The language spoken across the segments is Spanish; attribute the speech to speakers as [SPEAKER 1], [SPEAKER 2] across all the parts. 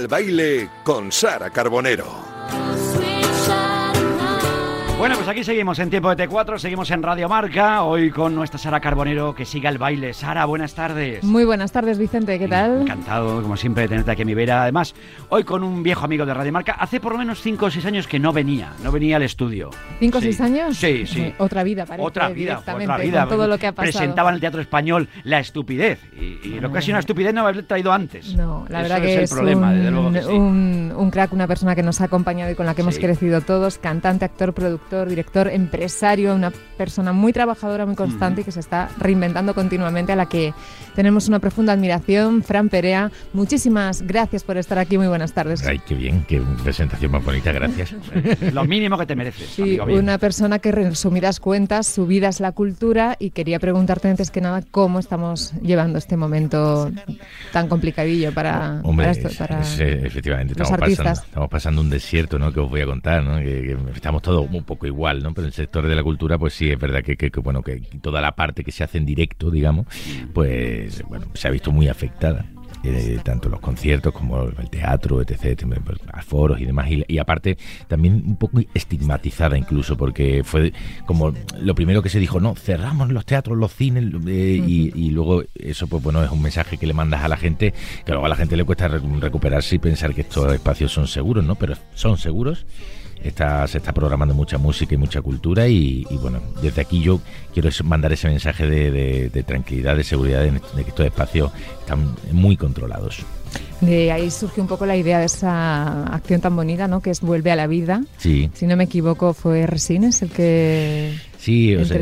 [SPEAKER 1] El baile con Sara Carbonero.
[SPEAKER 2] Bueno, pues aquí seguimos en Tiempo de T4, seguimos en Radio Marca, hoy con nuestra Sara Carbonero, que siga el baile. Sara, buenas tardes.
[SPEAKER 3] Muy buenas tardes, Vicente, ¿qué tal?
[SPEAKER 2] Encantado, como siempre, de tenerte aquí a mi vera. Además, hoy con un viejo amigo de Radio Marca, hace por lo menos 5 o 6 años que no venía, no venía al estudio.
[SPEAKER 3] ¿5 o 6 años?
[SPEAKER 2] Sí, sí.
[SPEAKER 3] Eh, otra vida, parece,
[SPEAKER 2] Otra vida, otra vida.
[SPEAKER 3] con todo lo que ha pasado.
[SPEAKER 2] Presentaba en el Teatro Español La Estupidez, y, y lo que ha sido una estupidez no haberle traído antes.
[SPEAKER 3] No, la
[SPEAKER 2] Eso
[SPEAKER 3] verdad que
[SPEAKER 2] es el
[SPEAKER 3] es
[SPEAKER 2] problema,
[SPEAKER 3] un,
[SPEAKER 2] desde luego que sí.
[SPEAKER 3] un- un crack, una persona que nos ha acompañado y con la que hemos
[SPEAKER 2] Sí.
[SPEAKER 3] crecido todos, cantante, actor, productor, director, empresario, una persona muy trabajadora, muy constante y que se está reinventando continuamente, a la que tenemos una profunda admiración. Fran Perea, muchísimas gracias por estar aquí, muy buenas tardes.
[SPEAKER 4] Ay, qué bien, qué presentación más bonita, gracias.
[SPEAKER 2] Lo mínimo que te mereces,
[SPEAKER 3] Sí,
[SPEAKER 2] amigo mío.
[SPEAKER 3] una persona que resumidas cuentas, su vida es la cultura y quería preguntarte antes que nada cómo estamos llevando este momento tan complicadillo para,
[SPEAKER 4] Hombre,
[SPEAKER 3] para esto,
[SPEAKER 4] es-
[SPEAKER 3] para
[SPEAKER 4] es, efectivamente,
[SPEAKER 3] los
[SPEAKER 4] estamos pasando, estamos pasando un desierto, ¿no? Que os voy a contar, ¿no? Que, que estamos todos un poco igual, ¿no? Pero el sector de la cultura, pues sí, es verdad que, que- que, bueno, que toda la parte que se hace en directo, digamos, pues, bueno, se ha visto muy afectada. eh, tanto los conciertos como el teatro, etc., foros y demás, y, y aparte también un poco estigmatizada incluso, porque fue como lo primero que se dijo, no, cerramos los teatros, los cines, eh, y, luego eso pues bueno es un mensaje que le mandas a la gente, que luego a la gente le cuesta recu- recuperarse y pensar que estos espacios son seguros, ¿no? Pero son seguros. Está, se está programando mucha música y mucha cultura y, y, bueno, desde aquí yo quiero mandar ese mensaje de, de- de tranquilidad, de seguridad, de, de que estos espacios están muy controlados.
[SPEAKER 3] De ahí surge un poco la idea de esa acción tan bonita, ¿no? Que es Vuelve a la vida.
[SPEAKER 4] Sí,
[SPEAKER 3] Si no me equivoco, fue Resines el que...
[SPEAKER 4] sí, o sea,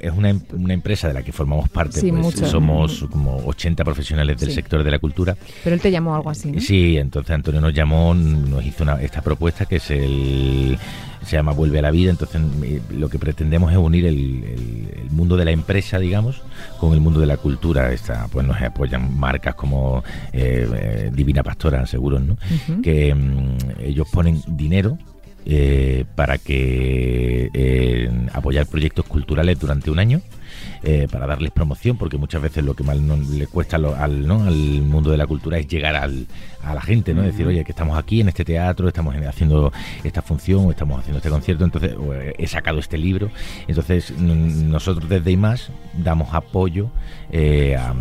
[SPEAKER 4] es una, una empresa de la que formamos parte,
[SPEAKER 3] Sí,
[SPEAKER 4] pues, somos como 80 profesionales del
[SPEAKER 3] Sí.
[SPEAKER 4] sector de la cultura
[SPEAKER 3] Pero él te llamó algo así, ¿no?
[SPEAKER 4] Sí, entonces Antonio nos llamó, nos hizo una- esta propuesta que es el se llama Vuelve a la vida. Entonces eh, lo que pretendemos es unir el, el- el mundo de la empresa, digamos, con el mundo de la cultura. Esta, pues nos apoyan marcas como eh, eh, Divina Pastora, seguros, ¿no? Que mm, ellos ponen dinero. Eh, para que eh, apoyar proyectos culturales durante un año eh, para darles promoción, porque muchas veces lo que más no- le cuesta lo- al, ¿no? al mundo de la cultura es llegar al, a la gente, ¿no? Decir, oye, que estamos aquí en este teatro, estamos en- haciendo esta función, o estamos haciendo este concierto, entonces o, eh, he sacado este libro. Entonces, nosotros desde IMAS damos apoyo, eh, a,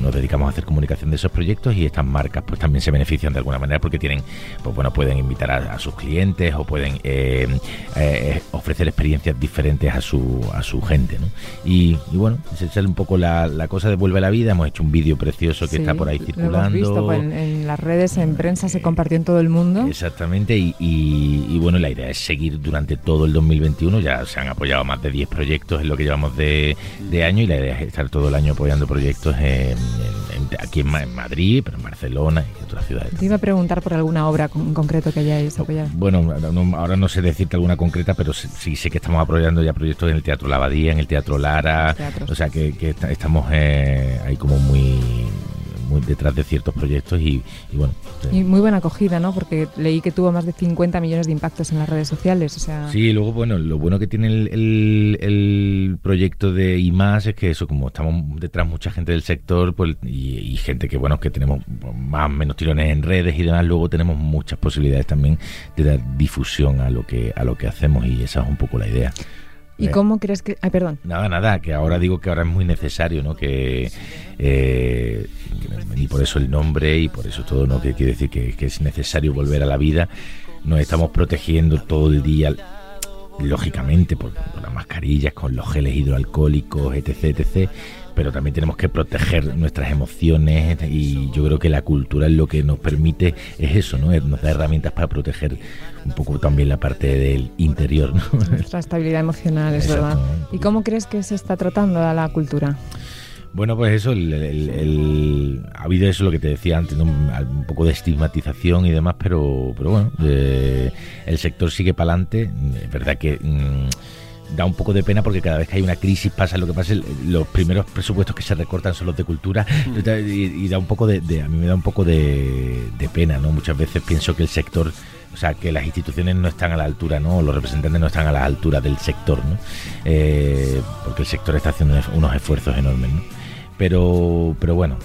[SPEAKER 4] nos dedicamos a hacer comunicación de esos proyectos y estas marcas pues también se benefician de alguna manera porque tienen, pues bueno, pueden invitar a, a sus clientes o pueden eh, ofrecer experiencias diferentes a su, a su gente, ¿no? Y, y bueno, esa es un poco la, la cosa de Vuelve a la Vida. Hemos hecho un vídeo precioso que
[SPEAKER 3] Sí,
[SPEAKER 4] está por ahí
[SPEAKER 3] Lo
[SPEAKER 4] circulando.
[SPEAKER 3] hemos visto pues, en, en las redes, en prensa, se compartió en todo el mundo.
[SPEAKER 4] Exactamente, y, y- y bueno, la idea es seguir durante todo el 2021. Ya se han apoyado más de 10 proyectos en lo que llevamos de, de año, y la idea es estar todo el año apoyando proyectos en- en- en- aquí en, Ma- en Madrid, pero en Barcelona y otras ciudades.
[SPEAKER 3] Te iba a preguntar por alguna obra en concreto que hayáis apoyado.
[SPEAKER 4] Bueno, ahora no, ahora no sé decirte alguna concreta, pero sí, sí sé que estamos apoyando ya proyectos en el Teatro La Abadía, en el Teatro
[SPEAKER 3] Teatros.
[SPEAKER 4] o sea que, que esta- estamos eh, ahí como muy, muy detrás de ciertos proyectos y, y bueno. eh,
[SPEAKER 3] Y muy buena acogida, ¿no? Porque leí que tuvo más de 50 millones de impactos en las redes sociales. O sea,
[SPEAKER 4] Sí, luego, bueno, lo bueno que tiene el, el- el proyecto de IMAS es que eso, como estamos detrás mucha gente del sector pues y, y gente que, bueno, que tenemos más o menos tirones en redes y demás, luego tenemos muchas posibilidades también de dar difusión a lo que a lo que hacemos y esa es un poco la idea.
[SPEAKER 3] ¿Y
[SPEAKER 4] Eh,
[SPEAKER 3] cómo crees que.? Ay, perdón.
[SPEAKER 4] Nada, nada, que ahora digo que ahora es muy necesario, ¿no? Que, eh, y por eso el nombre y por eso todo, ¿no? Que quiere decir que, que es necesario volver a la vida. Nos estamos protegiendo todo el día, lógicamente, por, por las mascarillas, con los geles hidroalcohólicos, etc, etc. Pero también tenemos que proteger nuestras emociones y yo creo que la cultura es lo que nos permite, es eso, ¿no? Nos da herramientas para proteger un poco también la parte del interior, ¿no?
[SPEAKER 3] Nuestra estabilidad emocional, es verdad. ¿Y cómo crees que se está tratando a la cultura?
[SPEAKER 4] Bueno, pues eso, el, el- el- ha habido eso lo que te decía antes, ¿no? un, un poco de estigmatización y demás, pero, pero bueno, eh, el sector sigue para adelante. Es verdad que mm, da un poco de pena porque cada vez que hay una crisis pasa lo que pasa, el- los primeros presupuestos que se recortan son los de cultura y, y da un poco de, de- a mí me da un poco de, de pena, ¿no? Muchas veces pienso que el sector o sea, que las instituciones no están a la altura, ¿no? Los representantes no están a la altura del sector, ¿no? Eh, porque el sector está haciendo unos esfuerzos enormes, ¿no? Pero, pero bueno,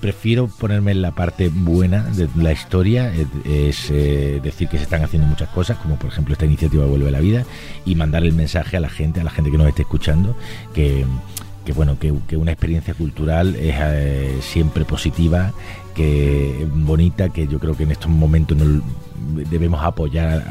[SPEAKER 4] prefiero ponerme en la parte buena de la historia, es, eh, decir que se están haciendo muchas cosas, como por ejemplo esta iniciativa Vuelve a la Vida, y mandar el mensaje a la gente, a la gente que nos esté escuchando, que, que bueno, que, una experiencia cultural es eh, siempre positiva, que bonita, que yo creo que en estos momentos nos, debemos apoyar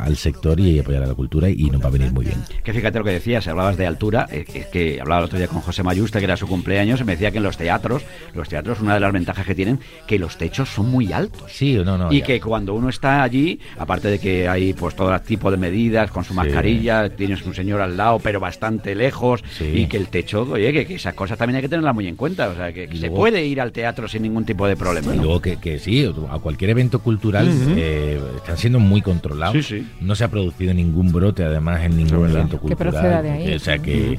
[SPEAKER 4] al sector y apoyar a la cultura y nos va a venir muy bien.
[SPEAKER 2] Que fíjate lo que decías, hablabas de altura, eh, es que hablaba el otro día con José Mayuste, que era su cumpleaños, y me decía que en los teatros, los teatros, una de las ventajas que tienen, que los techos son muy altos.
[SPEAKER 4] Sí, no, no.
[SPEAKER 2] Y que cuando uno está allí, aparte de que hay pues todo tipo de medidas, con su mascarilla, tienes un señor al lado, pero bastante lejos, y que el techo, oye, que, esas cosas también hay que tenerlas muy en cuenta, o sea, que, se puede ir al teatro sin ningún tipo de problema.
[SPEAKER 4] Y luego que, que, sí, a cualquier evento cultural están siendo muy controlados. No se ha producido ningún brote, además, en ningún evento cultural.
[SPEAKER 3] de ahí.
[SPEAKER 4] O sea que,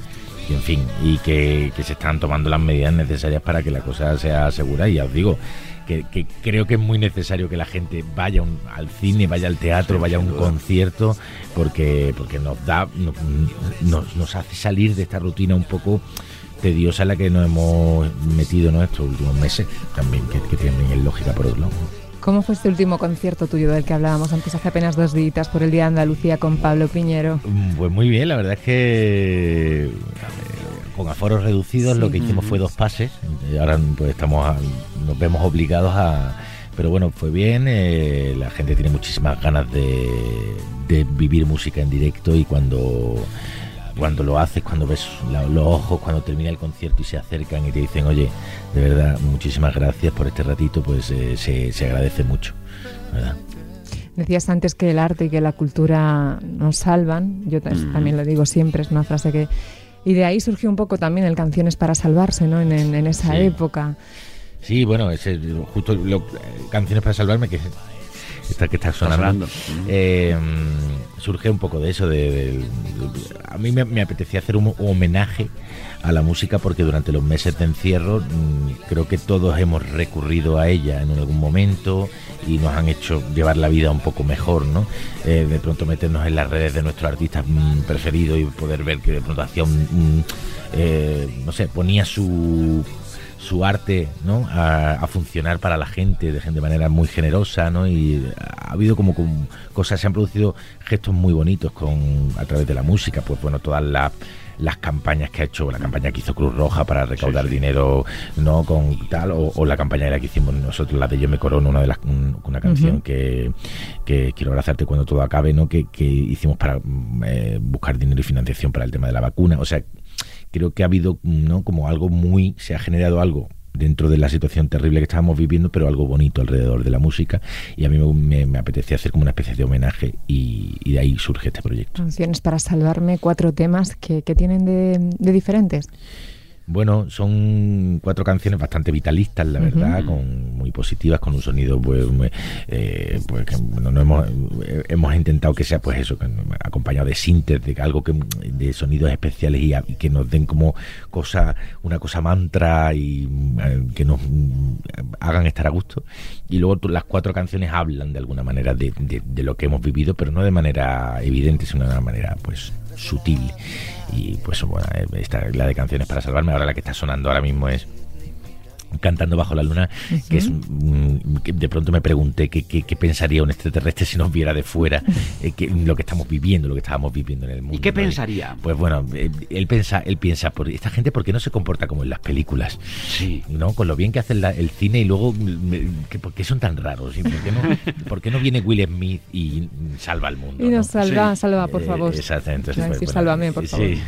[SPEAKER 4] en fin, y que, se están tomando las medidas necesarias para que la cosa sea segura. Y ya os digo, que, creo que es muy necesario que la gente vaya al cine, vaya al teatro, vaya a un concierto, porque, porque nos da, nos, nos hace salir de esta rutina un poco tediosa en la que nos hemos metido en estos últimos meses, también, que, que también es lógica por otro lado.
[SPEAKER 3] ¿Cómo fue este último concierto tuyo del que hablábamos antes hace apenas dos días por el Día de Andalucía con Pablo Piñero?
[SPEAKER 4] Mm, pues muy bien, la verdad es que con aforos reducidos lo que hicimos fue dos pases. Ahora pues estamos nos vemos obligados a pero bueno, fue bien, eh, la gente tiene muchísimas ganas de, de vivir música en directo y cuando cuando lo haces, cuando ves los ojos, cuando termina el concierto y se acercan y te dicen, oye, de verdad, muchísimas gracias por este ratito, pues eh, se, agradece mucho.
[SPEAKER 3] Decías antes que el arte y que la cultura nos salvan, yo mm. también lo digo siempre, es una frase que... Y de ahí surgió un poco también el Canciones para Salvarse, ¿no? En, esa época.
[SPEAKER 4] Sí, bueno, ese, justo lo, Canciones para Salvarme, que esta que está sonando, eh, surge un poco de eso. De, a mí me, apetecía hacer un, homenaje a la música porque durante los meses de encierro mm, creo que todos hemos recurrido a ella en algún momento y nos han hecho llevar la vida un poco mejor, ¿no? Eh, de pronto meternos en las redes de nuestros artistas mm, preferidos y poder ver que de pronto hacía un, eh, no sé, ponía su su arte ¿no? A, funcionar para la gente de, manera muy generosa ¿no? y ha habido como, cosas, se han producido gestos muy bonitos con a través de la música, pues bueno, todas las las campañas que ha hecho, la campaña que hizo Cruz Roja para recaudar dinero, ¿no? Con tal, o, la campaña la que hicimos nosotros, la de Yo me corono, una de las, una canción que, quiero abrazarte cuando todo acabe, ¿no? Que, hicimos para eh, buscar dinero y financiación para el tema de la vacuna. O sea, creo que ha habido ¿no? como algo muy, se ha generado algo dentro de la situación terrible que estábamos viviendo, pero algo bonito alrededor de la música y a mí me, me, apetecía hacer como una especie de homenaje y, de ahí surge este proyecto.
[SPEAKER 3] Canciones para salvarme, cuatro temas que, tienen de, de diferentes.
[SPEAKER 4] Bueno, son cuatro canciones bastante vitalistas, la verdad, con muy positivas, con un sonido pues, eh, pues que no hemos, eh, hemos intentado que sea pues eso, acompañado de sintes, de algo que de sonidos especiales y, que nos den como cosa, una cosa mantra y eh, que nos hagan estar a gusto. Y luego las cuatro canciones hablan de alguna manera de, de lo que hemos vivido, pero no de manera evidente, sino de una manera pues sutil. Y pues bueno, esta, la de canciones para salvarme, ahora la que está sonando ahora mismo es cantando bajo la luna, que es de pronto me pregunté qué, qué, pensaría un extraterrestre si nos viera de fuera eh, que, lo que estamos viviendo, lo que estábamos viviendo en el mundo.
[SPEAKER 2] ¿Y qué pensaría?
[SPEAKER 4] Pues bueno, eh, él piensa, él piensa, por esta gente, ¿por qué no se comporta como en las películas?
[SPEAKER 2] Sí.
[SPEAKER 4] ¿No? Con lo bien que hace el cine y luego, ¿por qué son tan raros? ¿Por qué, no, ¿Por qué no viene Will Smith y salva al mundo?
[SPEAKER 3] Y nos salva, salva, por eh, favor.
[SPEAKER 4] exactamente.
[SPEAKER 3] Pues, sálvame, por favor. Sí.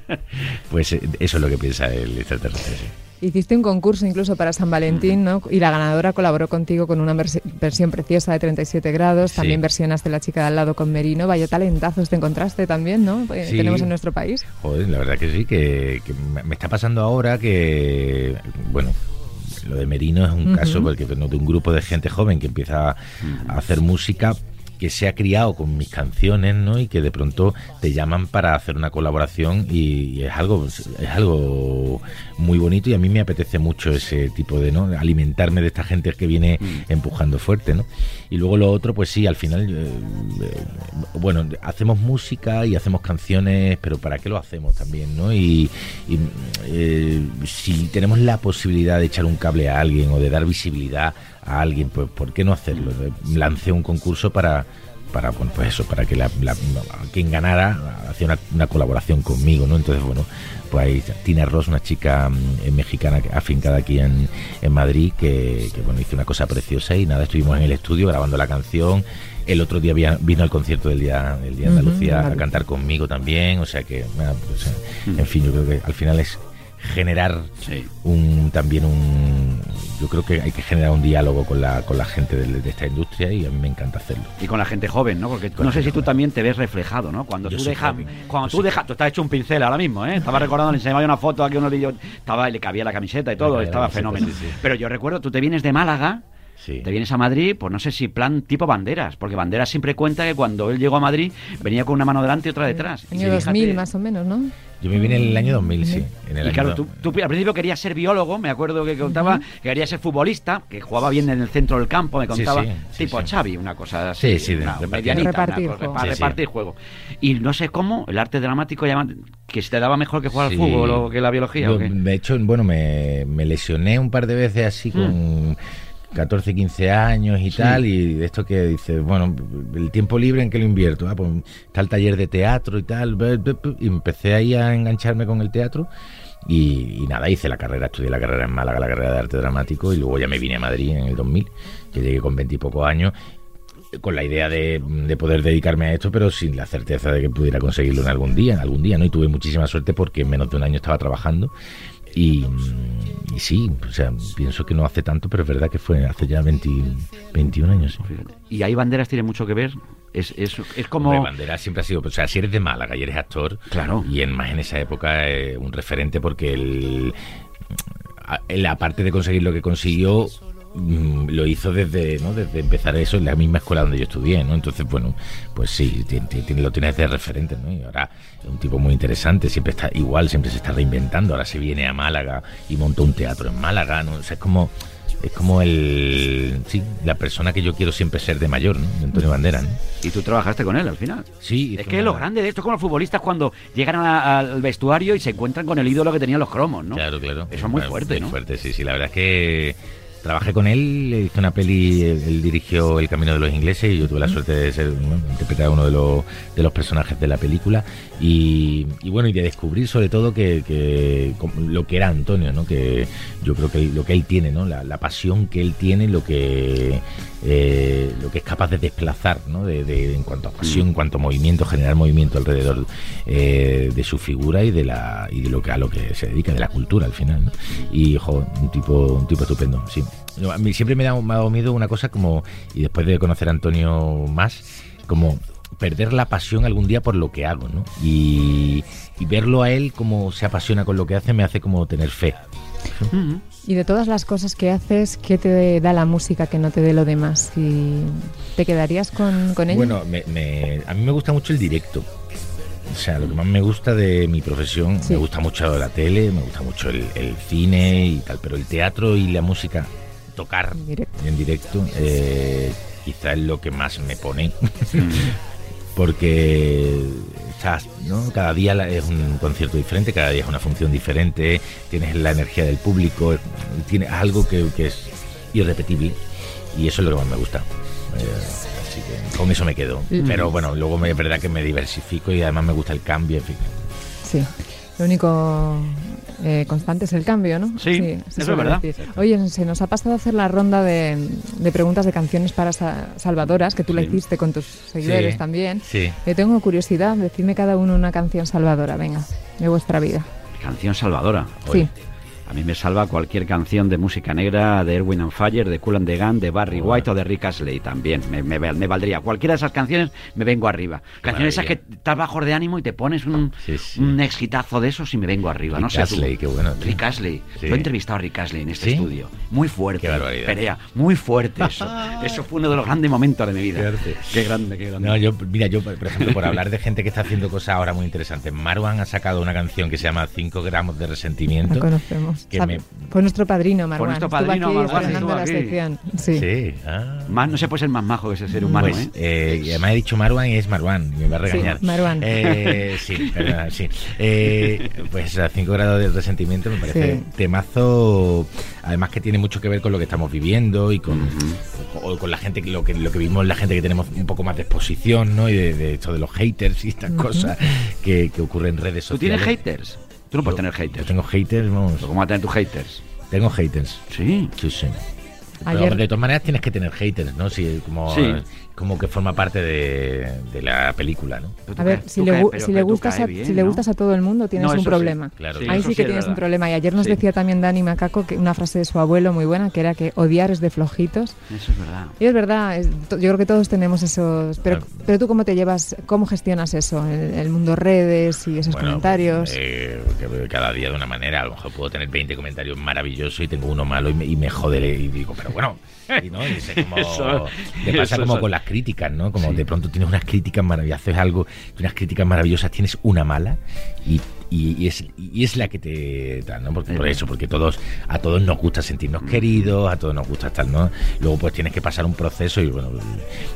[SPEAKER 4] pues eso es lo que piensa el extraterrestre.
[SPEAKER 3] Hiciste un concurso incluso para San Valentín, ¿no? Y la ganadora colaboró contigo con una versión preciosa de 37 grados. También versionaste La chica de al lado con Merino. Vaya talentazos te encontraste también, ¿no? Eh, tenemos en nuestro país.
[SPEAKER 4] Joder, la verdad que sí, que, me está pasando ahora que, bueno, lo de Merino es un caso porque de un grupo de gente joven que empieza a hacer música que se ha criado con mis canciones, ¿no? Y que de pronto te llaman para hacer una colaboración y, es algo es algo muy bonito y a mí me apetece mucho ese tipo de, ¿no? Alimentarme de esta gente que viene mm. empujando fuerte, ¿no? Y luego lo otro, pues sí, al final, eh, eh, bueno, hacemos música y hacemos canciones, pero ¿para qué lo hacemos también, no? Y, eh, si tenemos la posibilidad de echar un cable a alguien o de dar visibilidad a alguien, pues ¿por qué no hacerlo? Lancé un concurso para para bueno, pues eso, para que la, quien ganara hacía una, colaboración conmigo, ¿no? Entonces, bueno, pues ahí Tina Ross, una chica mm, mexicana afincada aquí en, en Madrid, que, bueno, hizo una cosa preciosa y nada, estuvimos en el estudio grabando la canción. El otro día vino al concierto del Día, del día de Andalucía a cantar conmigo también, o sea que, pues, en fin, yo creo que al final es generar un también un yo creo que hay que generar un diálogo con la, con la gente de, esta industria y a mí me encanta hacerlo.
[SPEAKER 2] Y con la gente joven no porque no sé si tú también te ves reflejado no cuando tú dejas cuando tú dejas tú estás hecho un pincel ahora mismo eh estaba recordando le enseñaba una foto aquí unos vídeos estaba le cabía la camiseta y todo estaba fenómeno. pero yo recuerdo tú te vienes de Málaga te vienes a Madrid, pues no sé si plan tipo Banderas, porque Banderas siempre cuenta que cuando él llegó a Madrid venía con una mano delante y otra detrás.
[SPEAKER 3] Año 2000 más o menos, ¿no?
[SPEAKER 4] Yo me vine en el año 2000, sí. En el
[SPEAKER 2] y claro, tú, al principio querías ser biólogo, me acuerdo que contaba que querías ser futbolista, que jugaba bien en el centro del campo, me contaba, tipo Xavi, una cosa así,
[SPEAKER 4] sí, sí,
[SPEAKER 2] una, medianita, repartir, para repartir juego. Y no sé cómo, el arte dramático que se te daba mejor que jugar al fútbol o que la biología.
[SPEAKER 4] De hecho, bueno, me, me, lesioné un par de veces así con... Mm. 14, 15 años y tal, y de esto que dice, bueno, el tiempo libre en que lo invierto, ah, pues está el taller de teatro y tal, y empecé ahí a engancharme con el teatro. Y, nada, hice la carrera, estudié la carrera en Málaga, la carrera de arte dramático, y luego ya me vine a Madrid en el 2000, que llegué con 20 y pocos años, con la idea de, de, poder dedicarme a esto, pero sin la certeza de que pudiera conseguirlo en algún día, en algún día, ¿no? Y tuve muchísima suerte porque en menos de un año estaba trabajando y, sí, o sea, pienso que no hace tanto, pero es verdad que fue hace ya 21 años.
[SPEAKER 2] ¿Y ahí Banderas tiene mucho que ver? Es, es, es como...
[SPEAKER 4] Banderas siempre ha sido, o sea, si eres de Málaga y eres actor,
[SPEAKER 2] claro.
[SPEAKER 4] y en, más en esa época eh, un referente porque el, la parte de conseguir lo que consiguió lo hizo desde, ¿no? desde empezar eso en la misma escuela donde yo estudié, ¿no? Entonces, bueno, pues sí, tiene, lo tienes de referente, ¿no? Y ahora es un tipo muy interesante, siempre está igual, siempre se está reinventando, ahora se viene a Málaga y montó un teatro en Málaga, ¿no? O sea, es como es como el sí, la persona que yo quiero siempre ser de mayor, ¿no? Antonio Bandera, ¿no?
[SPEAKER 2] Y tú trabajaste con él al final.
[SPEAKER 4] Sí.
[SPEAKER 2] Es que lo grande de esto es como los futbolistas cuando llegan al vestuario y se encuentran con el ídolo que tenían los cromos, ¿no?
[SPEAKER 4] Claro, claro.
[SPEAKER 2] Eso es muy fuerte, muy
[SPEAKER 4] ¿no? fuerte, sí, sí. La verdad es que Trabajé con él, le hice una peli, él, dirigió El Camino de los Ingleses y yo tuve la suerte de ser interpretar uno de los, de los personajes de la película y, bueno, y de descubrir sobre todo que, lo que era Antonio, ¿no? que yo creo que lo que él tiene, ¿no? la, pasión que él tiene, lo que, eh, lo que es capaz de desplazar ¿no? de, en cuanto a pasión, en cuanto a movimiento, generar movimiento alrededor eh, de su figura y de, la, y de lo que, a lo que se dedica, de la cultura al final. Y, ojo, un tipo, un tipo estupendo, sí. A mí siempre me ha, me ha dado miedo una cosa como, y después de conocer a Antonio más, como perder la pasión algún día por lo que hago, ¿no? Y, verlo a él como se apasiona con lo que hace me hace como tener fe.
[SPEAKER 3] Y de todas las cosas que haces, ¿qué te da la música que no te dé lo demás? ¿Y ¿Te quedarías con, con ella?
[SPEAKER 4] Bueno, a mí me gusta mucho el directo. O sea, lo que más me gusta de mi profesión, me gusta mucho la tele, me gusta mucho el, cine y tal, pero el teatro y la música, tocar en directo, eh, quizá es lo que más me pone. Porque estás, ¿no? Cada día es un concierto diferente, cada día es una función diferente, tienes la energía del público, tienes algo que, es irrepetible y eso es lo que más me gusta. Eh, con eso me quedo. Pero bueno, luego me, es verdad que me diversifico y además me gusta el cambio.
[SPEAKER 3] Sí, lo único eh, constante es el cambio, ¿no?
[SPEAKER 2] Sí, eso es verdad.
[SPEAKER 3] Oye, se nos ha pasado a hacer la ronda de, preguntas de canciones para salvadoras, que tú la hiciste con tus seguidores también.
[SPEAKER 4] Sí.
[SPEAKER 3] Yo tengo curiosidad, decidme cada uno una canción salvadora, venga, de vuestra vida.
[SPEAKER 2] Canción salvadora.
[SPEAKER 3] Sí.
[SPEAKER 2] A mí me salva cualquier canción de música negra de Erwin and Fire, de Cool and the Gun, de Barry White o de Rick Astley también. Me, me, me valdría. Cualquiera de esas canciones me vengo arriba. Canciones esas que estás bajo de ánimo y te pones un, un exitazo de esos y me vengo arriba.
[SPEAKER 4] Rick
[SPEAKER 2] no sé
[SPEAKER 4] Astley, qué bueno.
[SPEAKER 2] Rick Astley. Yo he entrevistado a Rick Astley en este estudio. Muy fuerte. Qué Perea, muy fuerte eso. eso fue uno de los grandes momentos de mi vida. Qué grande, qué grande.
[SPEAKER 4] No, yo, mira, yo, por ejemplo, por hablar de gente que está haciendo cosas ahora muy interesantes, Marwan ha sacado una canción que se llama 5 gramos de resentimiento.
[SPEAKER 3] La conocemos. Que Fue nuestro padrino, Marwan. Fue
[SPEAKER 2] nuestro padrino, Marwan.
[SPEAKER 3] la sección. Sí.
[SPEAKER 4] sí. Ah.
[SPEAKER 2] Más, no se puede ser más majo que ese ser humano, pues,
[SPEAKER 4] ¿eh? ¿eh? además he dicho Marwan y es Marwan, me va a regañar.
[SPEAKER 3] Sí, Marwan.
[SPEAKER 4] Eh, sí, perdona, sí. Eh, pues a 5 grados de resentimiento me parece temazo, además que tiene mucho que ver con lo que estamos viviendo y con, con la gente, lo que, lo que vimos la gente que tenemos un poco más de exposición, ¿no? Y de, esto de los haters y estas cosas que, que ocurren en redes sociales.
[SPEAKER 2] ¿Tú tienes haters? Tú no puedes tener haters.
[SPEAKER 4] Yo tengo haters, vamos.
[SPEAKER 2] ¿Cómo vas a tener tus haters?
[SPEAKER 4] Tengo haters.
[SPEAKER 2] Sí.
[SPEAKER 4] Sí, sí. de todas maneras tienes que tener haters, ¿no? Si, como, como que forma parte de, de la película, ¿no?
[SPEAKER 3] A ver, si, le, si, le, gustas a, si le gustas a todo el mundo tienes un problema. Ahí sí que tienes un problema. Y ayer nos decía también Dani Macaco que una frase de su abuelo muy buena, que era que odiar es de flojitos.
[SPEAKER 2] Eso es verdad.
[SPEAKER 3] Y es verdad, yo creo que todos tenemos esos... Pero, pero tú cómo te llevas, cómo gestionas eso, el, el mundo redes y esos comentarios.
[SPEAKER 4] Eh, cada día de una manera, a lo mejor puedo tener 20 comentarios maravillosos y tengo uno malo y me, y me joderé y digo, pero bueno... Y, ¿no? y como, te pasa como con las críticas, ¿no? Como de pronto tienes unas críticas maravillosas, haces algo, unas críticas maravillosas, tienes una mala y, y, es, y es la que te da, ¿no? Porque, por eso, porque todos, a todos nos gusta sentirnos queridos, a todos nos gusta estar, ¿no? Luego pues tienes que pasar un proceso y bueno,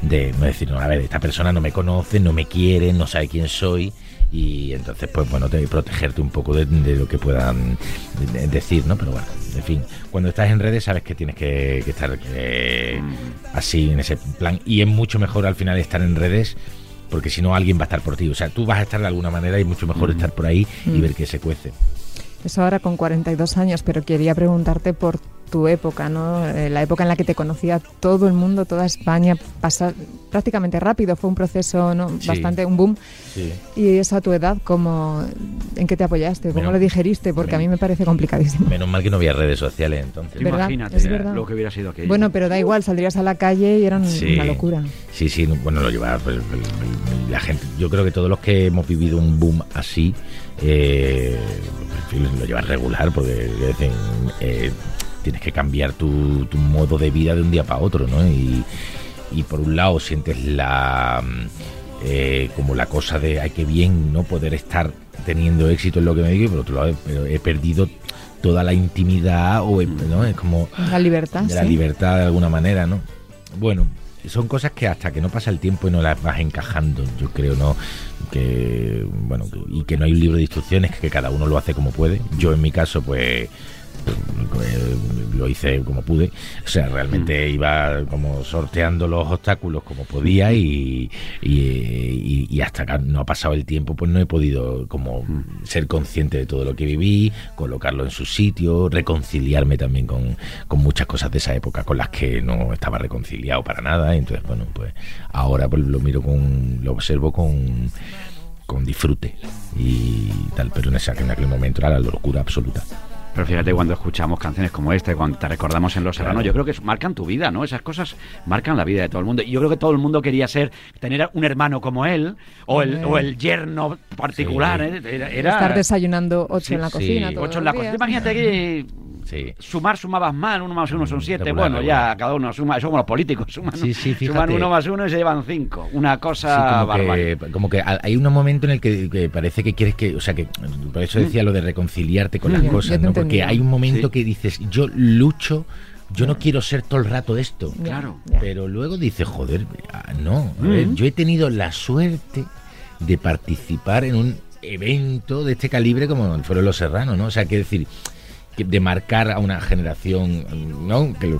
[SPEAKER 4] de no decir, no, a ver, esta persona no me conoce, no me quiere, no sabe quién soy y entonces pues bueno te protegerte un poco de, lo que puedan decir no pero bueno en fin cuando estás en redes sabes que tienes que, estar eh, así en ese plan y es mucho mejor al final estar en redes porque si no alguien va a estar por ti. O sea tú vas a estar de alguna manera y mucho mejor estar por ahí y ver que se cuece.
[SPEAKER 3] Eso ahora con 42 años pero quería preguntarte por tu época, ¿no? Eh, la época en la que te conocía todo el mundo, toda España, pasa prácticamente rápido, fue un proceso ¿no? bastante, un boom. Y eso a tu edad, ¿cómo, ¿en qué te apoyaste? ¿Cómo lo digeriste? Porque a mí me parece complicadísimo.
[SPEAKER 4] Menos mal que no había redes sociales entonces.
[SPEAKER 2] Imagínate es verdad. lo que hubiera sido aquello.
[SPEAKER 3] Bueno, pero da igual, saldrías a la calle y era una locura.
[SPEAKER 4] Sí, sí, bueno, lo llevaba pues, la gente. Yo creo que todos los que hemos vivido un boom así, eh, lo llevas regular, porque eh, tienes que cambiar tu, modo de vida de un día para otro, ¿no? Y, por un lado sientes la mm, eh, como la cosa de ay qué bien no poder estar teniendo éxito en lo que me digo y por otro lado he, perdido toda la intimidad o ¿no? es como
[SPEAKER 3] la libertad
[SPEAKER 4] la libertad de alguna manera no bueno son cosas que hasta que no pasa el tiempo y no las vas encajando yo creo no que bueno y que no hay un libro de instrucciones que cada uno lo hace como puede. Yo en mi caso pues eh, lo hice como pude. O sea, realmente mm. iba como sorteando los obstáculos como podía y, y, hasta que no ha pasado el tiempo, pues no he podido como mm. ser consciente de todo lo que viví, colocarlo en su sitio, reconciliarme también con, con muchas cosas de esa época con las que no estaba reconciliado para nada. Entonces, bueno, pues ahora pues lo miro con, lo observo con con disfrute y tal, pero en, ese, en aquel momento era la locura absoluta.
[SPEAKER 2] Pero fíjate cuando escuchamos canciones como esta, cuando te recordamos en Los Serranos, yo creo que marcan tu vida, ¿no? Esas cosas marcan la vida de todo el mundo. Y yo creo que todo el mundo quería ser, tener un hermano como él, o el, o el yerno particular. ¿eh? Era,
[SPEAKER 3] Estar desayunando ocho en la cocina.
[SPEAKER 2] ocho en la cocina. Imagínate que Sumar sumabas mal, uno más uno son mm, siete. Bueno, ya cada uno suma, somos los políticos, suman, suman uno más uno y se llevan cinco. Una cosa
[SPEAKER 4] como que, como que, hay un momento en el que, parece que quieres que, o sea, que por eso decía mm. lo de reconciliarte con las cosas, ¿no? Porque hay un momento que dices, yo lucho yo no quiero ser todo el rato esto.
[SPEAKER 2] Claro.
[SPEAKER 4] Pero luego dices, joder, ah, no. Mm. yo he tenido la suerte de participar en un evento de este calibre como fueron los serranos, ¿no? O sea, que decir, de marcar a una generación, ¿no? Que,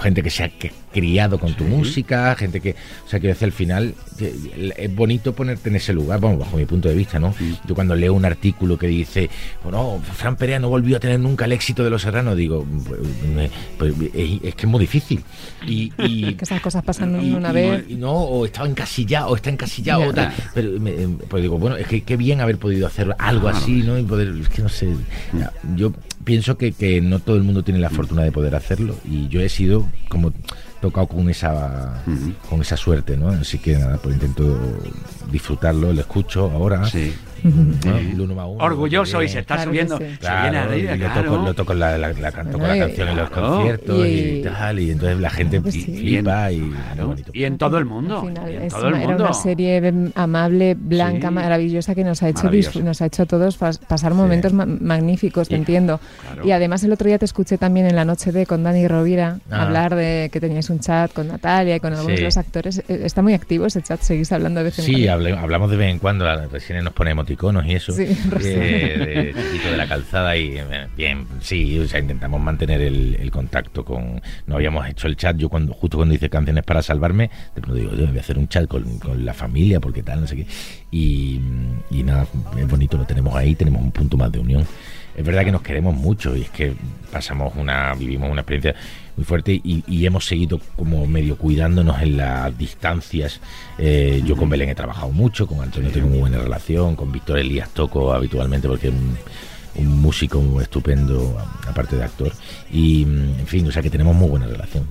[SPEAKER 4] gente que se ha criado con tu música, gente que, o sea, que decir al final es bonito ponerte en ese lugar, vamos, bajo mi punto de vista, ¿no? Yo cuando leo un artículo que dice, bueno, Fran Perea no volvió a tener nunca el éxito de Los Serranos, digo, pues, pues es, que es muy difícil. Y,
[SPEAKER 3] que esas cosas pasan una vez.
[SPEAKER 4] no, o estaba encasillado, o está encasillado, o tal. Pero pues digo, bueno, es que qué bien haber podido hacer algo así, ¿no? Y poder, es que no sé, yo pienso pienso que, que no todo el mundo tiene la fortuna de poder hacerlo y yo he sido como tocado con esa con esa suerte, ¿no? Así que nada, pues intento disfrutarlo, lo escucho ahora.
[SPEAKER 2] Sí. Orgulloso y se está subiendo, se
[SPEAKER 4] viene arriba, lo toco, lo toco la, la, la, canto con la canción en los conciertos y, tal, y entonces la gente flipa y,
[SPEAKER 2] y, en todo el mundo.
[SPEAKER 3] es Era una serie amable, blanca, maravillosa que nos ha hecho nos ha hecho a todos pasar momentos magníficos, te entiendo. Y además el otro día te escuché también en la noche de con Dani Rovira ah. hablar de que tenías un chat con Natalia y con algunos de los actores. Eh, ¿Está muy activo ese chat? ¿Seguís hablando de vez en
[SPEAKER 4] sí, cuando? Sí, hablamos de vez en cuando. Recién nos ponemos emoticonos y eso. Sí, eh, de, de, la calzada y eh, bien, sí, o sea, intentamos mantener el, contacto con... No habíamos hecho el chat, yo cuando justo cuando hice canciones para salvarme, de pronto digo, yo voy a hacer un chat con, la familia porque tal, no sé qué. Y, y nada, es bonito, lo tenemos ahí, tenemos un punto más de unión es verdad que nos queremos mucho y es que pasamos una, vivimos una experiencia muy fuerte y, hemos seguido como medio cuidándonos en las distancias. Eh, yo con Belén he trabajado mucho, con Antonio tengo muy buena relación, con Víctor Elías toco habitualmente porque es un, músico estupendo, aparte de actor. Y, en fin, o sea que tenemos muy buena relación.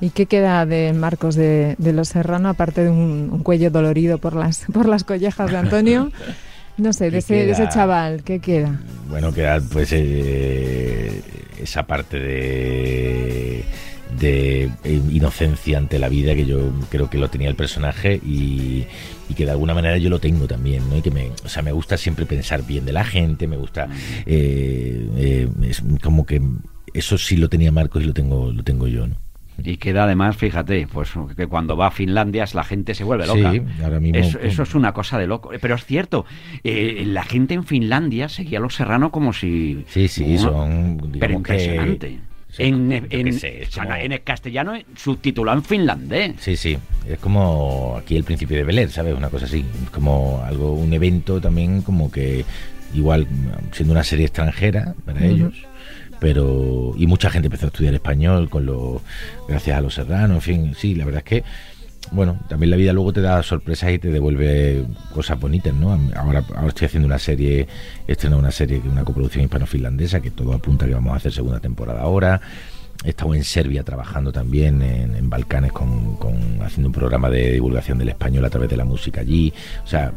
[SPEAKER 3] ¿Y qué queda de Marcos de, Los Serrano, aparte de un, cuello dolorido por las, por las collejas de Antonio? No sé, de ese, ese, chaval, ¿qué queda?
[SPEAKER 4] Bueno, queda pues eh, esa parte de, de inocencia ante la vida que yo creo que lo tenía el personaje y, que de alguna manera yo lo tengo también, ¿no? Y que me, o sea, me gusta siempre pensar bien de la gente, me gusta, eh, eh, es como que eso sí lo tenía Marcos y lo tengo, lo tengo yo, ¿no?
[SPEAKER 2] Y queda además, fíjate, pues que cuando va a Finlandia la gente se vuelve loca.
[SPEAKER 4] Sí, ahora mismo.
[SPEAKER 2] Eso, es una cosa de loco. Pero es cierto, eh, la gente en Finlandia seguía a los serranos como si.
[SPEAKER 4] Sí, sí, son.
[SPEAKER 2] Pero impresionante. en, en, el castellano subtitulado en finlandés.
[SPEAKER 4] Sí, sí. Es como aquí el príncipe de Bel ¿sabes? Una cosa así. Como algo, un evento también como que igual siendo una serie extranjera para ellos pero y mucha gente empezó a estudiar español con lo gracias a los serranos en fin sí la verdad es que bueno también la vida luego te da sorpresas y te devuelve cosas bonitas no ahora ahora estoy haciendo una serie he estrenado una serie una coproducción hispano-finlandesa que todo apunta que vamos a hacer segunda temporada ahora. He estado en Serbia trabajando también en, Balcanes con, con, haciendo un programa de divulgación del español a través de la música allí. O sea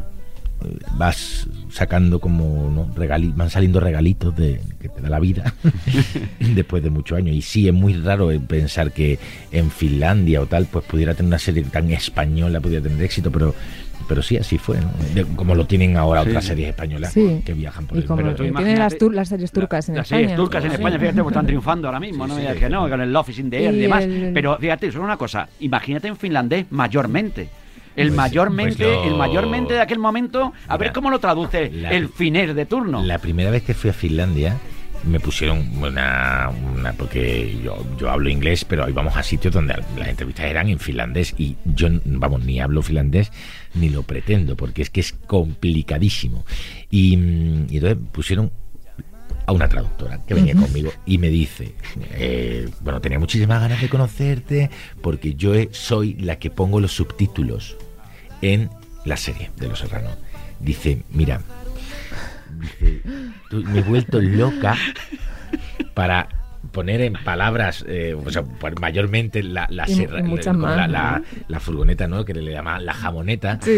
[SPEAKER 4] vas sacando como ¿no? van saliendo regalitos de que te da la vida después de muchos años. Y sí es muy raro pensar que en Finlandia o tal pues pudiera tener una serie tan española pudiera tener éxito pero pero sí así fue como lo tienen ahora otras series españolas que viajan por el
[SPEAKER 3] mundo. tienen las, las, series turcas en
[SPEAKER 2] las
[SPEAKER 3] España
[SPEAKER 2] series turcas en España fíjate pues están triunfando ahora mismo no que no con el Love is in the Air y demás. pero fíjate solo una cosa. Imagínate en finlandés mayormente el pues, mayormente, pues el mayormente de aquel momento, a ver cómo lo traduce el finer de turno.
[SPEAKER 4] La primera vez que fui a Finlandia me pusieron una, una porque yo, yo hablo inglés, pero íbamos a sitios donde las entrevistas eran en finlandés y yo, vamos, ni hablo finlandés ni lo pretendo, porque es que es complicadísimo. Y, entonces pusieron a una traductora que venía conmigo y me dice, eh, bueno, tenía muchísimas ganas de conocerte porque yo soy la que pongo los subtítulos en la serie de Los Serranos. Dice, mira, dice, me he vuelto loca para poner en palabras, eh, o sea, mayormente la la, la, la, furgoneta, ¿no? Que le llama la jamoneta. Sí.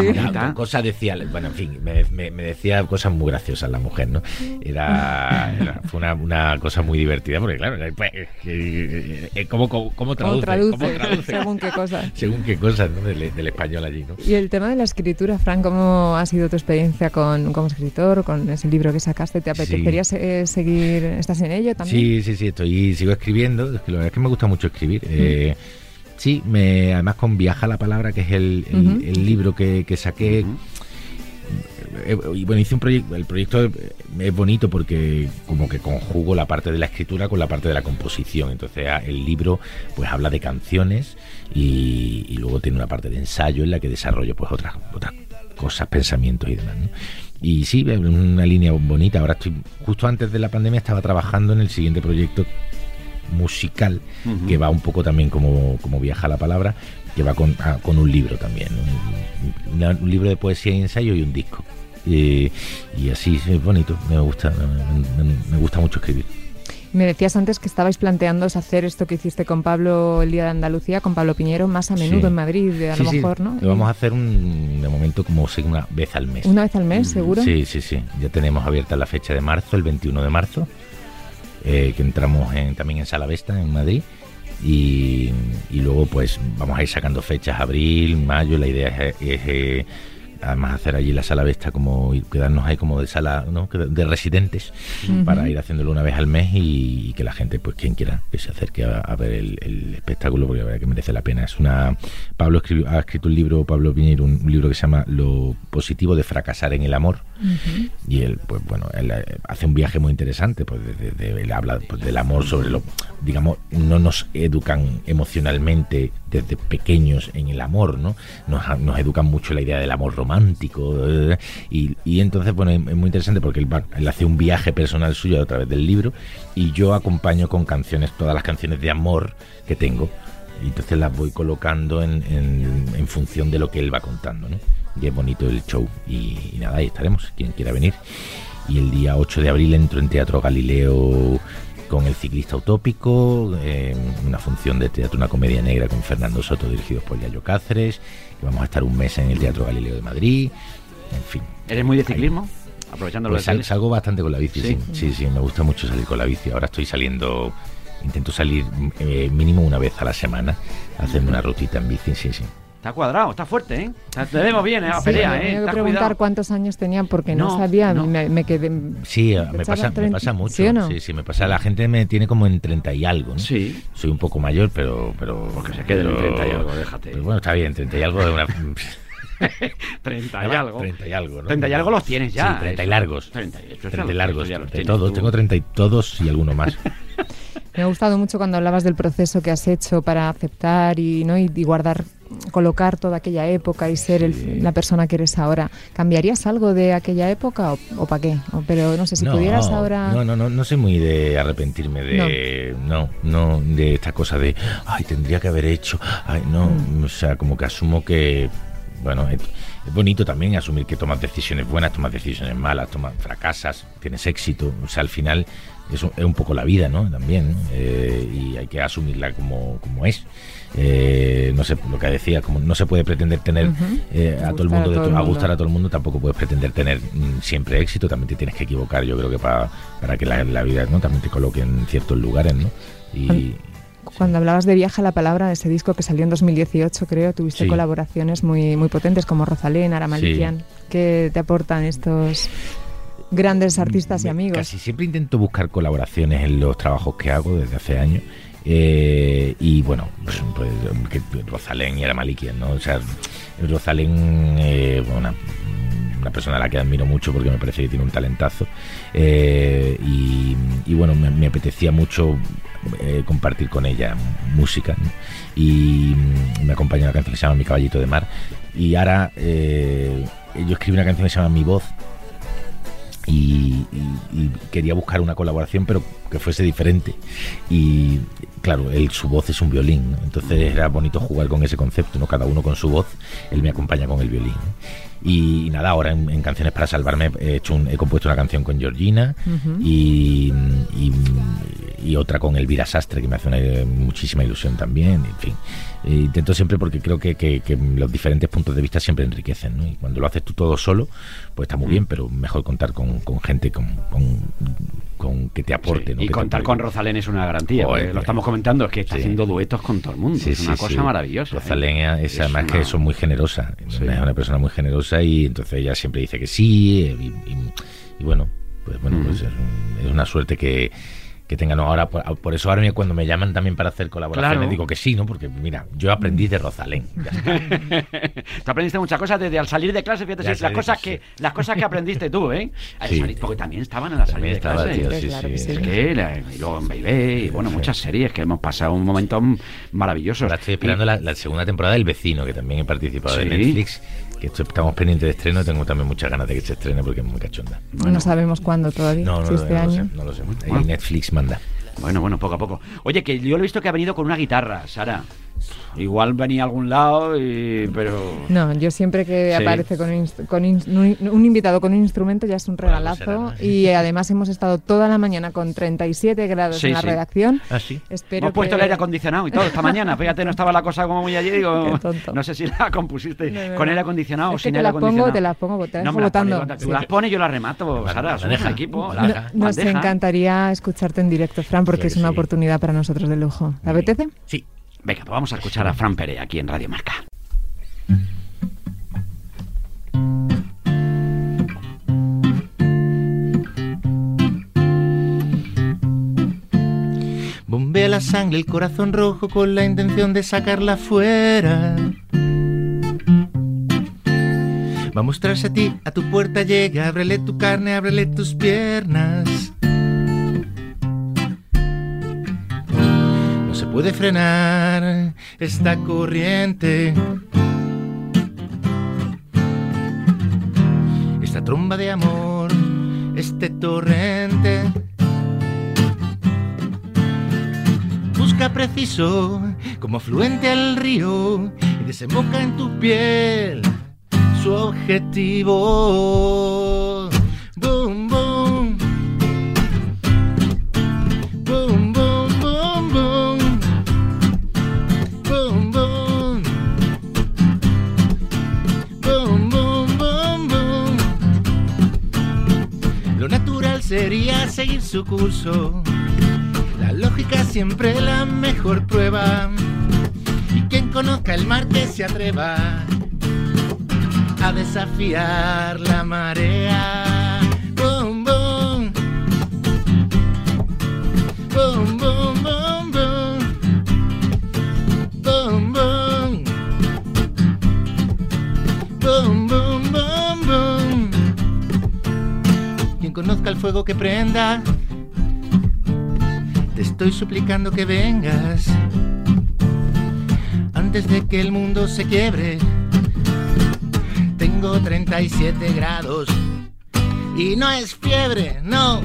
[SPEAKER 4] cosa decía, bueno, en fin, me, me, decía cosas muy graciosas la mujer, ¿no? Era, fue una, una, cosa muy divertida, porque claro, pues, eh, eh, ¿cómo, cómo, traduce,
[SPEAKER 3] Según qué cosas.
[SPEAKER 4] Según qué cosas, ¿no? Del, español allí, ¿no?
[SPEAKER 3] Y el tema de la escritura, Fran, ¿cómo ha sido tu experiencia con, como escritor, con ese libro que sacaste? ¿Te apetecería seguir, estás en ello también?
[SPEAKER 4] Sí, sí, sí, estoy sigo escribiendo. Es que la verdad es que me gusta mucho escribir. Eh, sí, me, además con Viaja la Palabra, que es el, libro que, saqué. Eh, y bueno, hice un proyecto, el proyecto es bonito porque como que conjugo la parte de la escritura con la parte de la composición. Entonces ah, el libro pues habla de canciones y, luego tiene una parte de ensayo en la que desarrollo pues otras, otras cosas, pensamientos y demás. Y sí, una línea bonita. Ahora estoy, justo antes de la pandemia estaba trabajando en el siguiente proyecto musical, que va un poco también como, como viaja la palabra, que va con, ah, con un libro también, un, libro de poesía y ensayo y un disco. y así es bonito, me gusta, me, gusta mucho escribir.
[SPEAKER 3] Me decías antes que estabais planteando hacer esto que hiciste con Pablo el día de Andalucía, con Pablo Piñero, más a menudo en Madrid, a lo mejor, ¿no?
[SPEAKER 4] Lo vamos a hacer un, de momento como una vez al mes.
[SPEAKER 3] ¿Una vez al mes, seguro?
[SPEAKER 4] Sí, sí, sí. Ya tenemos abierta la fecha de marzo, el 21 de marzo, eh, que entramos en, también en Sala Vesta, en Madrid. Y, luego pues vamos a ir sacando fechas, abril, mayo, la idea es, es además hacer allí la sala Vesta como quedarnos ahí como de sala ¿no? de residentes para ir haciéndolo una vez al mes y, que la gente pues quien quiera que se acerque a, ver el, espectáculo porque la verdad que merece la pena. Es una Pablo escribió, ha escrito un libro Pablo Piñero un, libro que se llama lo positivo de fracasar en el amor. Y él pues bueno él eh, hace un viaje muy interesante pues de, él habla pues, del amor sobre lo digamos no nos educan emocionalmente desde pequeños en el amor no nos, educan mucho la idea del amor romántico. Eh, y, entonces, bueno, es muy interesante porque él, hace un viaje personal suyo a través del libro y yo acompaño con canciones, todas las canciones de amor que tengo. Y entonces las voy colocando en, función de lo que él va contando, ¿no? Y es bonito el show. Y, nada, ahí estaremos, quien quiera venir. Y el día 8 de abril entro en Teatro Galileo con El ciclista utópico, una función de teatro, una comedia negra con Fernando Soto dirigidos por Yayo Cáceres, vamos a estar un mes en el Teatro Galileo de Madrid, en fin.
[SPEAKER 2] ¿Eres muy de ciclismo? Aprovechando
[SPEAKER 4] pues salgo bastante con la bici, ¿Sí? ¿Sí? sí, me gusta mucho salir con la bici. Ahora estoy saliendo, intento salir eh, mínimo una vez a la semana, haciendo una rutita en bici, sí, sí.
[SPEAKER 2] Está cuadrado, está fuerte, ¿eh? Te vemos bien, ¿eh? A pelea, ¿eh?
[SPEAKER 3] Tengo que preguntar cuántos años tenía porque no, sabía, Me, quedé...
[SPEAKER 4] Sí, me pasa, me pasa mucho. ¿Sí, sí, sí, me pasa. La gente me tiene como en 30 y algo, ¿no?
[SPEAKER 2] Sí.
[SPEAKER 4] Soy un poco mayor, pero... pero
[SPEAKER 2] porque se quede en 30 y algo, déjate.
[SPEAKER 4] Pero bueno, está bien, 30 y algo de una...
[SPEAKER 2] 30 y algo.
[SPEAKER 4] 30 y algo, ¿no?
[SPEAKER 2] 30 y algo los tienes ya.
[SPEAKER 4] Sí, 30 y largos.
[SPEAKER 2] 30,
[SPEAKER 4] 30 y largos. De todos, tengo 30 y todos y alguno más.
[SPEAKER 3] Me ha gustado mucho cuando hablabas del proceso que has hecho para aceptar y, ¿no? y, guardar, colocar toda aquella época y ser la persona que eres ahora. ¿Cambiarías algo de aquella época o, para qué? pero no sé, si pudieras ahora...
[SPEAKER 4] No, no, no, no soy muy de arrepentirme de... No, no, de esta cosa de, ay, tendría que haber hecho, ay, no, mm. o sea, como que asumo que, bueno... es bonito también asumir que tomas decisiones buenas, tomas decisiones malas, tomas fracasas, tienes éxito. O sea, al final es un, es un poco la vida, ¿no? También, eh, y hay que asumirla como, como es. Eh, no sé, lo que decía, como no se puede pretender tener eh, a todo el mundo, a, gustar a todo el mundo, tampoco puedes pretender tener mm, siempre éxito, también te tienes que equivocar, yo creo que para, para que la, vida ¿no? también te coloque en ciertos lugares, ¿no? Y,
[SPEAKER 3] cuando hablabas de Viaja la Palabra, de ese disco que salió en 2018, creo, tuviste colaboraciones muy, muy potentes como Rosalén, Aramalikian. ¿Qué te aportan estos grandes artistas y amigos.
[SPEAKER 4] Casi siempre intento buscar colaboraciones en los trabajos que hago desde hace años. Eh, y bueno, pues, pues Rosalén y Ara Malikian, ¿no? O sea, Rosalén, eh, una, persona a la que admiro mucho porque me parece que tiene un talentazo. Eh, y, bueno, me, apetecía mucho compartir con ella música. Y me acompaña una canción que se llama Mi caballito de mar. Y ahora yo escribí una canción que se llama Mi voz y, quería buscar una colaboración pero que fuese diferente y claro él su voz es un violín entonces era bonito jugar con ese concepto no cada uno con su voz él me acompaña con el violín y, nada ahora en, canciones para salvarme he hecho he compuesto una canción con Georgina y, y, otra con Elvira Sastre que me hace una, muchísima ilusión también en fin eh, intento siempre porque creo que, que, los diferentes puntos de vista siempre enriquecen, ¿no? Y cuando lo haces tú todo solo, pues está muy bien, pero mejor contar con, con gente con, con, que te aporte.
[SPEAKER 2] Y contar con Rosalén es una garantía, lo estamos comentando, es que está haciendo duetos con todo el mundo, es una cosa maravillosa.
[SPEAKER 4] ¿eh? Rosalén es, además que son muy generosa, es una persona muy generosa y entonces ella siempre dice que sí, y, bueno, pues bueno, pues es una suerte que que tengan ahora. Por, eso ahora cuando me llaman también para hacer colaboraciones digo que sí, ¿no? Porque mira, yo aprendí de Rosalén.
[SPEAKER 2] tú aprendiste muchas cosas desde al salir de clase, fíjate, las cosas que las cosas que aprendiste tú, ¿eh? porque también estaban en la salida de clase. sí, sí, es que y luego en Bailé y bueno, muchas series que hemos pasado un momento maravilloso.
[SPEAKER 4] Ahora estoy esperando la, segunda temporada del Vecino, que también he participado de Netflix que estamos pendientes de estreno, tengo también muchas ganas de que se estrene porque es muy cachonda.
[SPEAKER 3] no sabemos cuándo todavía,
[SPEAKER 4] no, no,
[SPEAKER 3] si este año.
[SPEAKER 4] no lo sé. Ahí Netflix manda.
[SPEAKER 2] Bueno, bueno, poco a poco. Oye, que yo lo he visto que ha venido con una guitarra, Sara. Igual venía a algún lado, y, pero...
[SPEAKER 3] No, yo siempre que aparece con, un, invitado con un instrumento ya es un regalazo. y además hemos estado toda la mañana con 37 grados en la redacción.
[SPEAKER 5] ¿Ah, sí?
[SPEAKER 2] Espero hemos puesto el aire acondicionado y todo esta mañana. Fíjate, no estaba la cosa como muy allí. Digo, no sé si la compusiste con aire acondicionado o sin
[SPEAKER 3] te
[SPEAKER 2] aire acondicionado.
[SPEAKER 3] Pongo, te las pongo, te las no, votando.
[SPEAKER 2] tú las pones y yo las remato, Sara. Deja equipo.
[SPEAKER 3] nos encantaría escucharte en directo, Fran, porque es una oportunidad para nosotros de lujo. ¿Te apetece?
[SPEAKER 2] Sí. Venga, pues vamos a escuchar a Fran Pere aquí en Radio Marca.
[SPEAKER 4] Bombea la sangre, el corazón rojo con la intención de sacarla fuera. Va a mostrarse a ti, a tu puerta llega, ábrele tu carne, ábrele tus piernas. Puede frenar esta corriente. Esta tromba de amor, este torrente. Busca preciso como afluente al río y desemboca en tu piel su objetivo. La lógica siempre la mejor prueba. Y quien conozca el mar que se atreva a desafiar la marea. Boom, boom. Boom, boom, boom, boom. Boom, boom. Boom, boom. conozca el fuego que prenda. Estoy suplicando que vengas antes de que el mundo se quiebre. Tengo 37 grados y no es fiebre, no.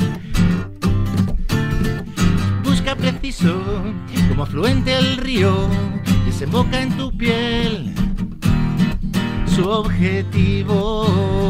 [SPEAKER 4] Busca preciso como afluente el río, desemboca en tu piel su objetivo.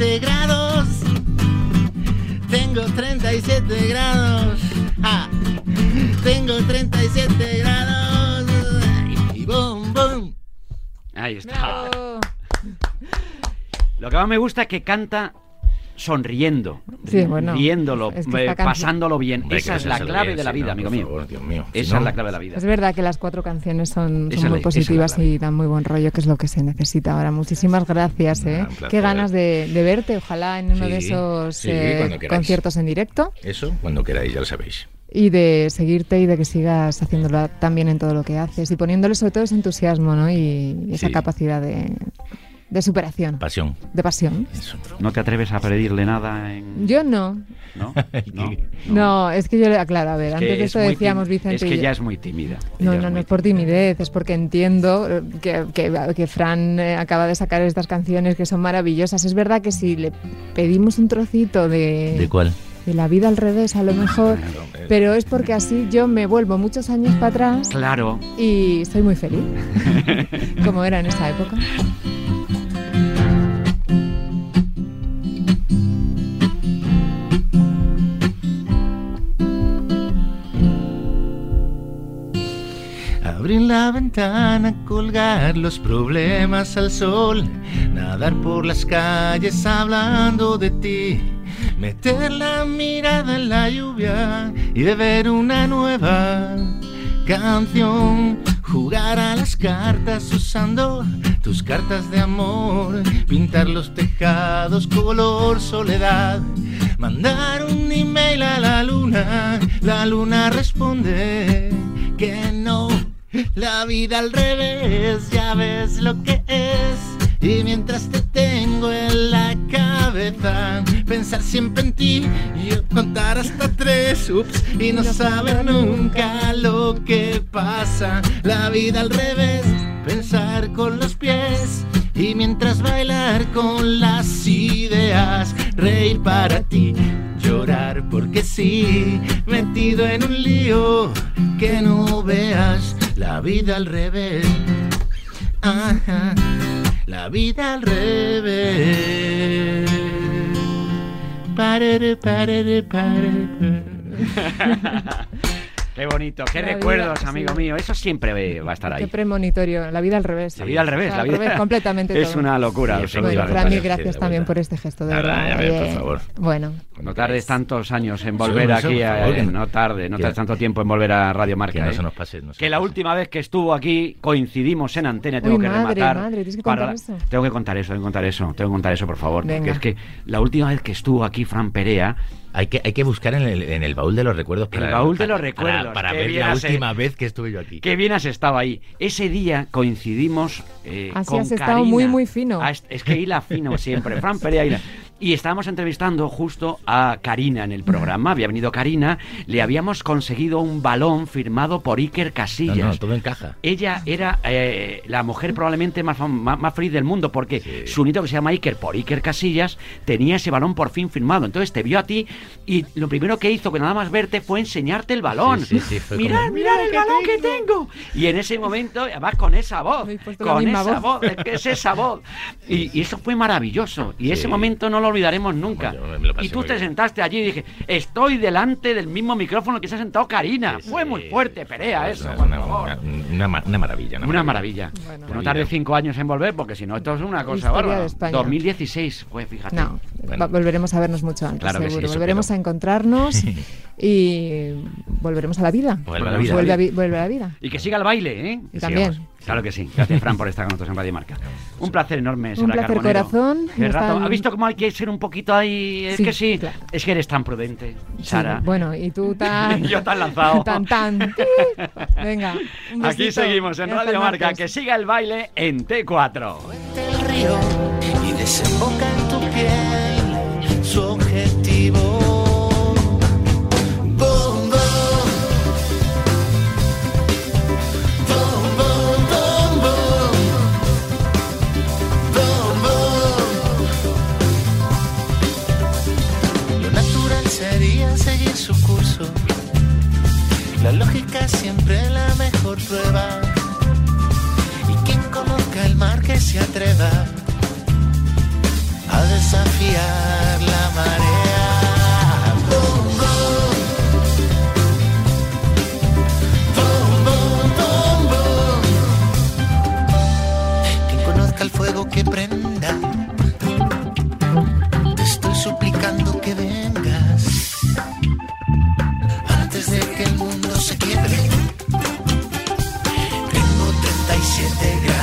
[SPEAKER 4] 37 grados. Tengo 37 grados. Ah, tengo 37 grados. Y boom, boom.
[SPEAKER 2] Ahí está. Lo que más me gusta es que canta sonriendo, viéndolo, eh, pasándolo bien. Esa es la clave de la vida, amigo mío. Esa es la clave de la vida.
[SPEAKER 3] Es verdad que las cuatro canciones son, muy positivas y dan muy buen rollo, que es lo que se necesita ahora. Muchísimas gracias. ¿eh? Qué ganas de, verte, ojalá en uno de esos eh, conciertos en directo.
[SPEAKER 5] Eso, cuando queráis, ya lo sabéis
[SPEAKER 3] y de seguirte y de que sigas haciéndolo también en todo lo que haces y poniéndole sobre todo ese entusiasmo ¿no? y esa capacidad de, de superación.
[SPEAKER 5] Pasión.
[SPEAKER 3] De pasión.
[SPEAKER 2] ¿No te atreves a pedirle nada? En...
[SPEAKER 3] Yo no.
[SPEAKER 2] ¿No?
[SPEAKER 3] No, es que yo le aclaro, a ver, antes de eso decíamos Vicente.
[SPEAKER 2] Es que ya es muy tímida.
[SPEAKER 3] No, no, no es por timidez, es porque entiendo que, que, Fran eh, acaba de sacar estas canciones que son maravillosas. Es verdad que si le pedimos un trocito de.
[SPEAKER 5] ¿De cuál?
[SPEAKER 3] de la vida al revés a lo mejor, pero es porque así yo me vuelvo muchos años para atrás.
[SPEAKER 2] Claro.
[SPEAKER 3] Y soy muy feliz, como era en esa época.
[SPEAKER 4] Abrir la ventana, colgar los problemas al sol, nadar por las calles hablando de ti, meter la mirada en la lluvia y beber una nueva canción, jugar a las cartas usando tus cartas de amor, pintar los tejados color soledad, mandar un email a la luna, la luna responde que no La vida al revés, ya ves lo que es. Y mientras te tengo en la cabeza, pensar siempre en ti, yo contar hasta tres, ups, y no saber nunca lo que pasa. La vida al revés, pensar con los pies. Y mientras bailar con las ideas, reír para ti, llorar porque sí, metido en un lío que no veas la vida al revés. Ajá, la vida al revés. Parere, parere, parere.
[SPEAKER 2] Qué bonito, qué
[SPEAKER 3] La
[SPEAKER 2] recuerdos,
[SPEAKER 3] vida,
[SPEAKER 2] amigo
[SPEAKER 3] sí.
[SPEAKER 2] mío. Eso siempre va a estar
[SPEAKER 3] Qué
[SPEAKER 2] ahí.
[SPEAKER 3] premonitorio, la vida al revés.
[SPEAKER 2] La vida al revés,
[SPEAKER 3] O sea,
[SPEAKER 2] la
[SPEAKER 3] al
[SPEAKER 2] vida
[SPEAKER 3] revés, completamente
[SPEAKER 2] Es
[SPEAKER 3] todo.
[SPEAKER 2] una locura.
[SPEAKER 6] Sí.
[SPEAKER 3] Bueno, Fran, mil
[SPEAKER 6] sí,
[SPEAKER 3] gracias también por este gesto, de verdad.
[SPEAKER 6] por favor.
[SPEAKER 3] Bueno,
[SPEAKER 2] No tardes tantos años en volver
[SPEAKER 6] Sí,
[SPEAKER 2] aquí, a-
[SPEAKER 6] favor, que-
[SPEAKER 2] no tarde, no tardes tanto tiempo en volver a Radio Marca.
[SPEAKER 6] Que no
[SPEAKER 2] ¿eh?
[SPEAKER 6] se nos pase. no se
[SPEAKER 2] Que
[SPEAKER 6] nos
[SPEAKER 2] la
[SPEAKER 6] pase.
[SPEAKER 2] última vez que estuvo aquí coincidimos en antena, tengo
[SPEAKER 3] Uy,
[SPEAKER 2] que
[SPEAKER 3] madre,
[SPEAKER 2] rematar.
[SPEAKER 3] madre, tienes que
[SPEAKER 2] para-
[SPEAKER 3] contar eso.
[SPEAKER 2] Tengo que contar eso, tengo que contar eso, tengo que contar eso, por favor. Porque es que la última vez que estuvo aquí Fran Perea,
[SPEAKER 6] Hay que, hay que buscar en el, en el baúl de los recuerdos.
[SPEAKER 2] El baúl de los
[SPEAKER 6] para-
[SPEAKER 2] recuerdos,
[SPEAKER 6] Para, ver la
[SPEAKER 2] has-
[SPEAKER 6] última vez que estuve yo aquí.
[SPEAKER 2] qué bien has estado ahí. Ese día coincidimos eh,
[SPEAKER 3] Así
[SPEAKER 2] con
[SPEAKER 3] has estado
[SPEAKER 2] Karina.
[SPEAKER 3] muy, muy fino.
[SPEAKER 2] Ah, es, es que hila fino siempre, Fran Perea hila. Y estábamos entrevistando justo a Karina en el programa. Había venido Karina, le habíamos conseguido un balón firmado por Iker
[SPEAKER 6] No,
[SPEAKER 2] Casillas.
[SPEAKER 6] no, todo encaja.
[SPEAKER 2] Ella era eh, la mujer probablemente más, más, más feliz del mundo porque
[SPEAKER 6] Sí.
[SPEAKER 2] su nieto que se llama Iker por Iker Casillas tenía ese balón por fin firmado. Entonces te vio a ti y lo primero que hizo que nada más verte fue enseñarte el balón.
[SPEAKER 6] Sí, sí, sí, fue
[SPEAKER 2] mirad,
[SPEAKER 6] como,
[SPEAKER 2] mirad
[SPEAKER 3] "Mira
[SPEAKER 2] el balón que
[SPEAKER 3] tengo".
[SPEAKER 2] Y en ese momento, además con esa voz, con esa
[SPEAKER 3] voz.
[SPEAKER 2] voz, es que es esa voz. Y, y eso fue maravilloso. Y ese momento no lo olvidaremos nunca.
[SPEAKER 6] Bueno,
[SPEAKER 2] y tú te
[SPEAKER 6] bien.
[SPEAKER 2] sentaste allí y dije, estoy delante del mismo micrófono que se ha sentado Karina.
[SPEAKER 6] Sí,
[SPEAKER 2] fue
[SPEAKER 6] sí.
[SPEAKER 2] muy fuerte, Perea,
[SPEAKER 6] Es
[SPEAKER 2] eso.
[SPEAKER 6] Una,
[SPEAKER 2] por
[SPEAKER 6] una-
[SPEAKER 2] favor.
[SPEAKER 6] una- una ma- una maravilla.
[SPEAKER 2] Una maravilla.
[SPEAKER 3] Bueno.
[SPEAKER 2] no tarde cinco años en volver, porque si no, esto es una cosa
[SPEAKER 3] Historia
[SPEAKER 2] bárbara.
[SPEAKER 3] de España.
[SPEAKER 2] 2016 fue, fíjate.
[SPEAKER 3] no,
[SPEAKER 6] Bueno.
[SPEAKER 3] volveremos a vernos mucho antes,
[SPEAKER 2] Claro que sí,
[SPEAKER 3] seguro. volveremos
[SPEAKER 6] creo.
[SPEAKER 3] a encontrarnos y volveremos a la vida.
[SPEAKER 6] Vuelve a la vida.
[SPEAKER 3] Vuelve a, vi- vuelve a la vida.
[SPEAKER 2] Y que siga el baile, ¿eh?
[SPEAKER 3] Y también.
[SPEAKER 6] sigamos.
[SPEAKER 2] Claro que sí. Gracias, Fran, por estar con nosotros en Radio Marca. Un placer enorme,
[SPEAKER 3] Un
[SPEAKER 2] Sara
[SPEAKER 3] placer,
[SPEAKER 2] Carbonero.
[SPEAKER 3] corazón.
[SPEAKER 2] Qué
[SPEAKER 3] No
[SPEAKER 2] rato.
[SPEAKER 3] están-
[SPEAKER 2] ¿Ha visto cómo hay que ser un poquito ahí? Es
[SPEAKER 3] Sí,
[SPEAKER 2] que sí.
[SPEAKER 3] claro.
[SPEAKER 2] Es que eres tan prudente,
[SPEAKER 3] Sí,
[SPEAKER 2] Sara.
[SPEAKER 3] bueno, y tú tan...
[SPEAKER 2] Yo tan lanzado.
[SPEAKER 3] tan, tan. Venga, un
[SPEAKER 2] Aquí seguimos en Radio Marca. Que siga el baile en T4.
[SPEAKER 4] el río y desemboca su objetivo. Bom, bom. Bom, bom, bom, bom. Natural sería seguir su curso. La lógica siempre la mejor prueba. Y quien conozca el mar que se atreva a desafiar la marea. Bom, bom, bom. Quien conozca el fuego que prenda, te estoy suplicando que vengas antes de que el mundo se quiebre. Tengo 37 grados.